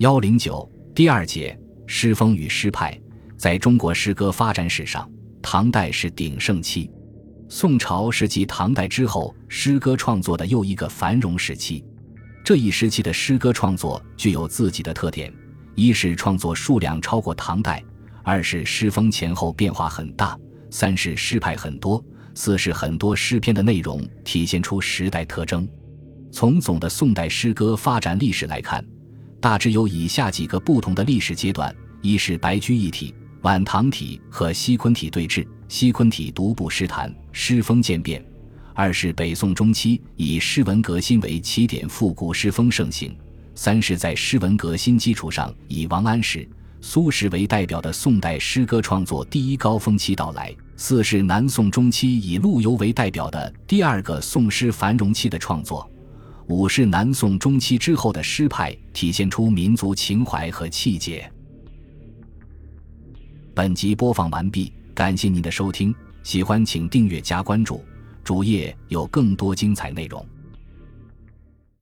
幺零九第二节诗风与诗派，在中国诗歌发展史上，唐代是鼎盛期，宋朝是继唐代之后诗歌创作的又一个繁荣时期。这一时期的诗歌创作具有自己的特点：一是创作数量超过唐代；二是诗风前后变化很大；三是诗派很多；四是很多诗篇的内容体现出时代特征。从总的宋代诗歌发展历史来看。大致有以下几个不同的历史阶段：一是白居易体、晚唐体和西昆体对峙，西昆体独步诗坛，诗风渐变；二是北宋中期以诗文革新为起点，复古诗风盛行；三是，在诗文革新基础上，以王安石、苏轼为代表的宋代诗歌创作第一高峰期到来；四是南宋中期以陆游为代表的第二个宋诗繁荣期的创作。五是南宋中期之后的诗派，体现出民族情怀和气节。本集播放完毕，感谢您的收听，喜欢请订阅加关注，主页有更多精彩内容。